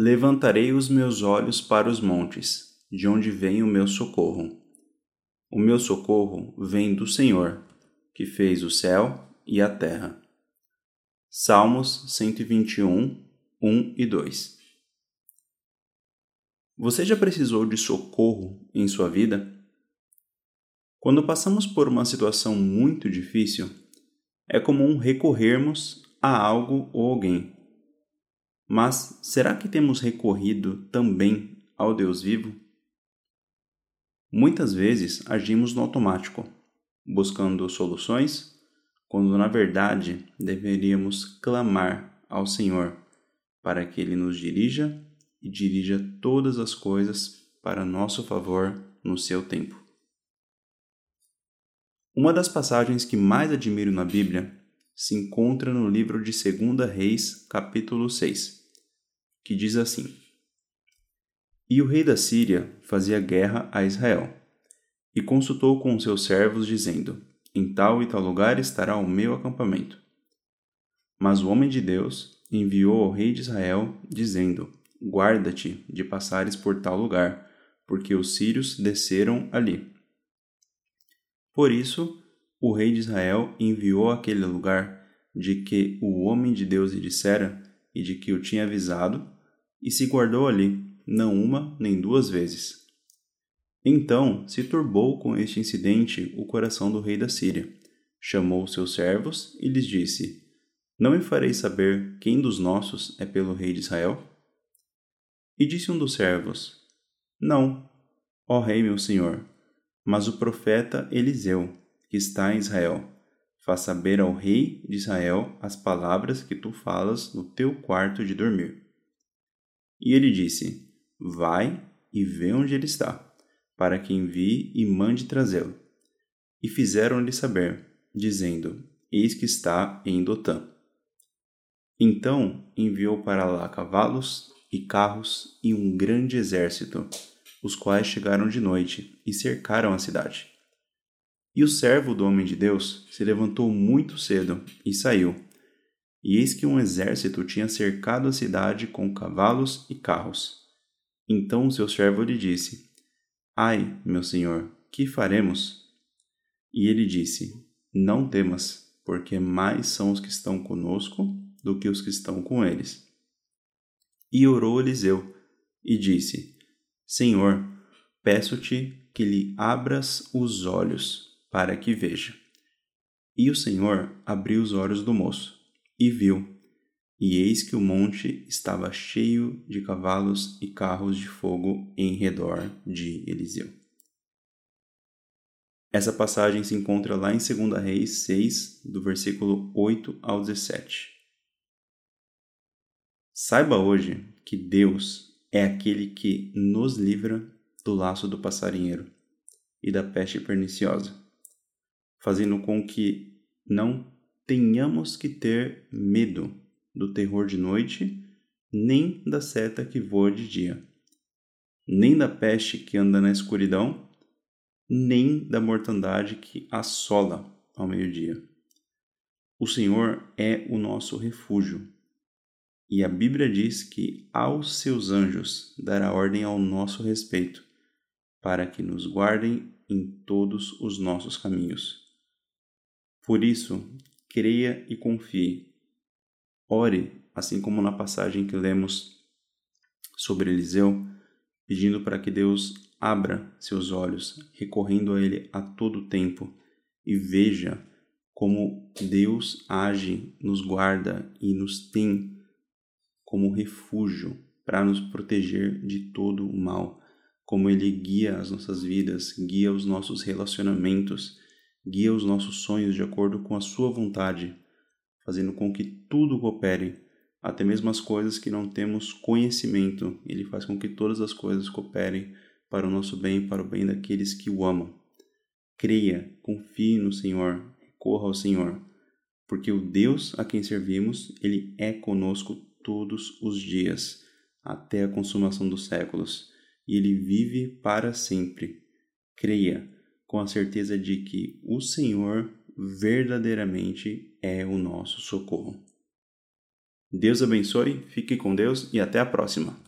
Levantarei os meus olhos para os montes, de onde vem o meu socorro. O meu socorro vem do Senhor, que fez o céu e a terra. Salmos 121, 1 e 2 Você já precisou de socorro em sua vida? Quando passamos por uma situação muito difícil, é comum recorrermos a algo ou alguém. Mas será que temos recorrido também ao Deus vivo? Muitas vezes agimos no automático, buscando soluções, quando na verdade deveríamos clamar ao Senhor para que Ele nos dirija e dirija todas as coisas para nosso favor no seu tempo. Uma das passagens que mais admiro na Bíblia se encontra no livro de 2 Reis, capítulo 6, que diz assim: E o rei da Síria fazia guerra a Israel, e consultou com seus servos, dizendo: Em tal e tal lugar estará o meu acampamento. Mas o homem de Deus enviou ao rei de Israel, dizendo: Guarda-te de passares por tal lugar, porque os sírios desceram ali. Por isso, o rei de Israel enviou àquele lugar de que o homem de Deus lhe dissera e de que o tinha avisado, e se guardou ali, não uma nem duas vezes. Então se turbou com este incidente o coração do rei da Síria. Chamou seus servos e lhes disse: Não me farei saber quem dos nossos é pelo rei de Israel? E disse um dos servos: Não, ó rei meu senhor, mas o profeta Eliseu, que está em Israel. Faz saber ao rei de Israel as palavras que tu falas no teu quarto de dormir. E ele disse: Vai e vê onde ele está, para que envie e mande trazê-lo. E fizeram-lhe saber, dizendo: Eis que está em Dotã. Então enviou para lá cavalos e carros e um grande exército, os quais chegaram de noite e cercaram a cidade. E o servo do homem de Deus se levantou muito cedo e saiu. E eis que um exército tinha cercado a cidade com cavalos e carros. Então o seu servo lhe disse: Ai, meu senhor, que faremos? E ele disse: Não temas, porque mais são os que estão conosco do que os que estão com eles. E orou Eliseu e disse: Senhor, peço-te que lhe abras os olhos para que veja. E o Senhor abriu os olhos do moço, e viu, e eis que o monte estava cheio de cavalos e carros de fogo em redor de Eliseu. Essa passagem se encontra lá em 2 Reis 6, do versículo 8 ao 17. Saiba hoje que Deus é aquele que nos livra do laço do passarinheiro e da peste perniciosa fazendo com que não tenhamos que ter medo do terror de noite, nem da seta que voa de dia, nem da peste que anda na escuridão, nem da mortandade que assola ao meio-dia. O Senhor é o nosso refúgio. E a Bíblia diz que aos seus anjos dará ordem ao nosso respeito, para que nos guardem em todos os nossos caminhos. Por isso, creia e confie. Ore, assim como na passagem que lemos sobre Eliseu, pedindo para que Deus abra seus olhos, recorrendo a Ele a todo tempo e veja como Deus age, nos guarda e nos tem como refúgio para nos proteger de todo o mal, como Ele guia as nossas vidas, guia os nossos relacionamentos guia os nossos sonhos de acordo com a sua vontade, fazendo com que tudo coopere, até mesmo as coisas que não temos conhecimento. Ele faz com que todas as coisas cooperem para o nosso bem e para o bem daqueles que o amam. Creia, confie no Senhor, recorra ao Senhor, porque o Deus a quem servimos, ele é conosco todos os dias, até a consumação dos séculos, e ele vive para sempre. Creia, com a certeza de que o Senhor verdadeiramente é o nosso socorro. Deus abençoe, fique com Deus e até a próxima.